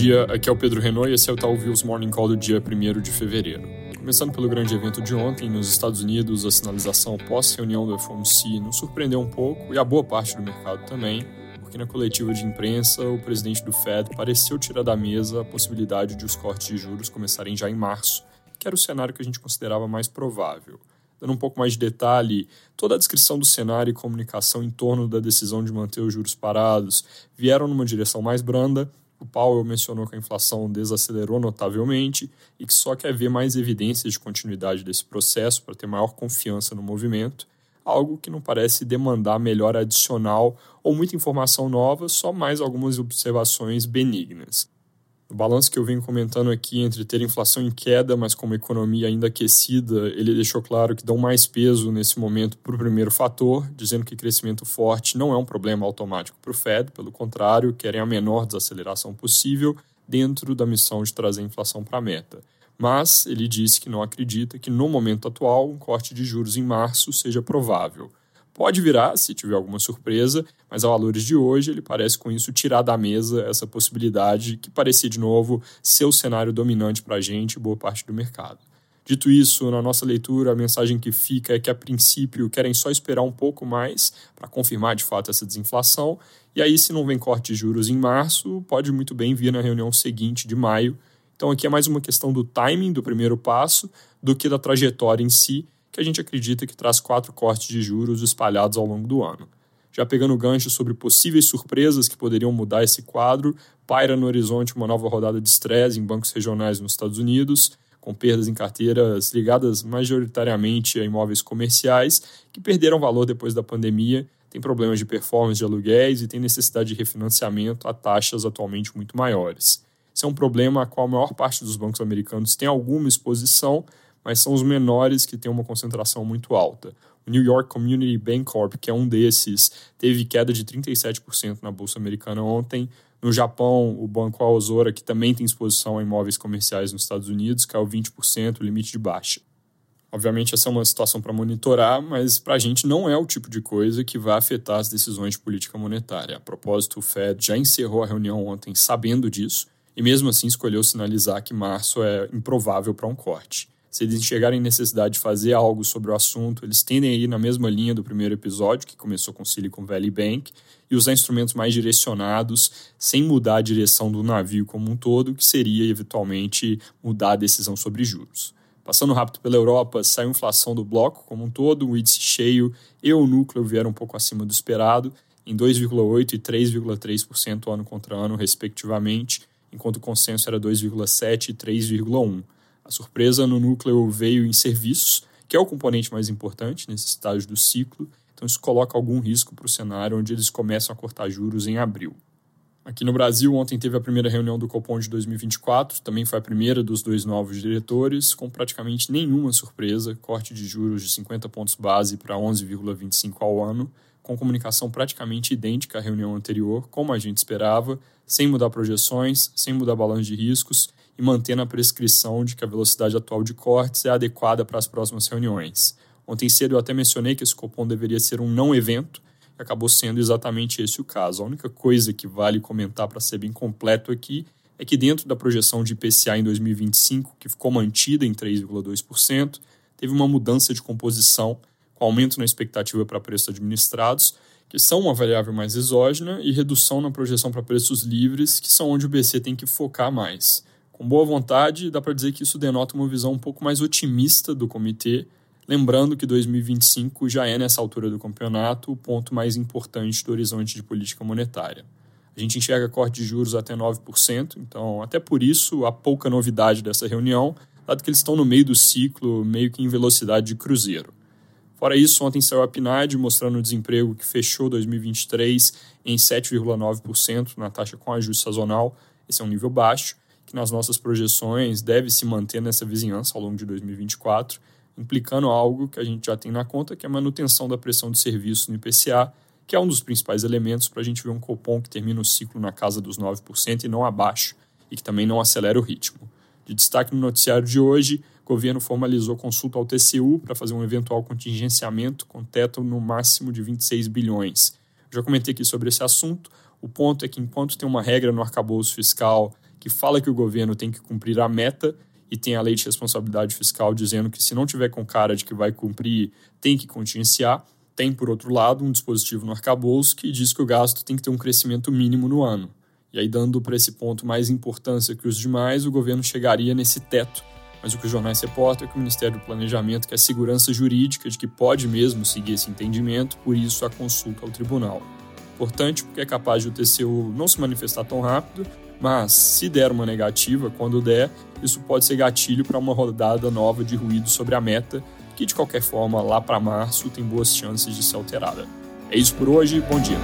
dia, aqui é o Pedro Renault e esse é o Talvez Morning Call do dia 1 de fevereiro. Começando pelo grande evento de ontem, nos Estados Unidos, a sinalização pós-reunião do FOMC nos surpreendeu um pouco e a boa parte do mercado também, porque na coletiva de imprensa o presidente do Fed pareceu tirar da mesa a possibilidade de os cortes de juros começarem já em março, que era o cenário que a gente considerava mais provável. Dando um pouco mais de detalhe, toda a descrição do cenário e comunicação em torno da decisão de manter os juros parados vieram numa direção mais branda. O Powell mencionou que a inflação desacelerou notavelmente e que só quer ver mais evidências de continuidade desse processo para ter maior confiança no movimento, algo que não parece demandar melhora adicional ou muita informação nova, só mais algumas observações benignas. O balanço que eu venho comentando aqui entre ter inflação em queda, mas com uma economia ainda aquecida, ele deixou claro que dão mais peso nesse momento para o primeiro fator, dizendo que crescimento forte não é um problema automático para o Fed, pelo contrário, querem a menor desaceleração possível dentro da missão de trazer a inflação para a meta. Mas ele disse que não acredita que no momento atual um corte de juros em março seja provável. Pode virar se tiver alguma surpresa, mas a valores de hoje ele parece com isso tirar da mesa essa possibilidade que parecia de novo ser o cenário dominante para a gente e boa parte do mercado. Dito isso, na nossa leitura, a mensagem que fica é que, a princípio, querem só esperar um pouco mais para confirmar de fato essa desinflação, e aí, se não vem corte de juros em março, pode muito bem vir na reunião seguinte de maio. Então, aqui é mais uma questão do timing do primeiro passo do que da trajetória em si, que a gente acredita que traz quatro cortes de juros espalhados ao longo do ano. Já pegando gancho sobre possíveis surpresas que poderiam mudar esse quadro, paira no horizonte uma nova rodada de estresse em bancos regionais nos Estados Unidos, com perdas em carteiras ligadas majoritariamente a imóveis comerciais que perderam valor depois da pandemia, têm problemas de performance de aluguéis e têm necessidade de refinanciamento a taxas atualmente muito maiores. Esse é um problema a qual a maior parte dos bancos americanos tem alguma exposição, mas são os menores que têm uma concentração muito alta. O New York Community Bank Corp, que é um desses, teve queda de 37% na bolsa americana ontem. No Japão, o Banco Aozora, que também tem exposição a imóveis comerciais nos Estados Unidos, caiu 20%, o limite de baixa. Obviamente, essa é uma situação para monitorar, mas para a gente não é o tipo de coisa que vai afetar as decisões de política monetária. A propósito, o Fed já encerrou a reunião ontem sabendo disso e, mesmo assim, escolheu sinalizar que março é improvável para um corte se eles enxergarem necessidade de fazer algo sobre o assunto, eles tendem a ir na mesma linha do primeiro episódio, que começou com Silicon Valley Bank, e usar instrumentos mais direcionados, sem mudar a direção do navio como um todo, que seria eventualmente mudar a decisão sobre juros. Passando rápido pela Europa, saiu inflação do bloco como um todo, o índice cheio e o núcleo vieram um pouco acima do esperado, em 2,8% e 3,3% ano contra ano, respectivamente, enquanto o consenso era 2,7% e 3,1%. A surpresa no núcleo veio em serviços, que é o componente mais importante nesse estágio do ciclo, então isso coloca algum risco para o cenário onde eles começam a cortar juros em abril. Aqui no Brasil, ontem teve a primeira reunião do Copom de 2024, também foi a primeira dos dois novos diretores, com praticamente nenhuma surpresa, corte de juros de 50 pontos base para 11,25 ao ano, com comunicação praticamente idêntica à reunião anterior, como a gente esperava, sem mudar projeções, sem mudar balanço de riscos e mantendo a prescrição de que a velocidade atual de cortes é adequada para as próximas reuniões. Ontem cedo eu até mencionei que esse Copom deveria ser um não evento, e acabou sendo exatamente esse o caso. A única coisa que vale comentar para ser bem completo aqui é que dentro da projeção de IPCA em 2025, que ficou mantida em 3,2%, teve uma mudança de composição, com aumento na expectativa para preços administrados, que são uma variável mais exógena, e redução na projeção para preços livres, que são onde o BC tem que focar mais. Com boa vontade, dá para dizer que isso denota uma visão um pouco mais otimista do comitê, lembrando que 2025 já é, nessa altura do campeonato, o ponto mais importante do horizonte de política monetária. A gente enxerga corte de juros até 9%, então, até por isso, há pouca novidade dessa reunião, dado que eles estão no meio do ciclo, meio que em velocidade de cruzeiro. Fora isso, ontem saiu a PNAD mostrando o desemprego que fechou 2023 em 7,9% na taxa com ajuste sazonal. Esse é um nível baixo que nas nossas projeções deve se manter nessa vizinhança ao longo de 2024, implicando algo que a gente já tem na conta, que é a manutenção da pressão de serviços no IPCA, que é um dos principais elementos para a gente ver um Copom que termina o ciclo na casa dos 9% e não abaixo, e que também não acelera o ritmo. De destaque no noticiário de hoje, o governo formalizou consulta ao TCU para fazer um eventual contingenciamento com teto no máximo de 26 bilhões. já comentei aqui sobre esse assunto. O ponto é que enquanto tem uma regra no arcabouço fiscal que fala que o governo tem que cumprir a meta e tem a lei de responsabilidade fiscal dizendo que se não tiver com cara de que vai cumprir, tem que contingenciar. Tem, por outro lado, um dispositivo no arcabouço que diz que o gasto tem que ter um crescimento mínimo no ano. E aí, dando para esse ponto mais importância que os demais, o governo chegaria nesse teto. Mas o que os jornais reportam é que o Ministério do Planejamento quer segurança jurídica de que pode mesmo seguir esse entendimento, por isso a consulta ao tribunal. Importante porque é capaz de o TCU não se manifestar tão rápido mas, se der uma negativa, quando der, isso pode ser gatilho para uma rodada nova de ruído sobre a meta, que de qualquer forma, lá para março, tem boas chances de ser alterada. É isso por hoje, bom dia.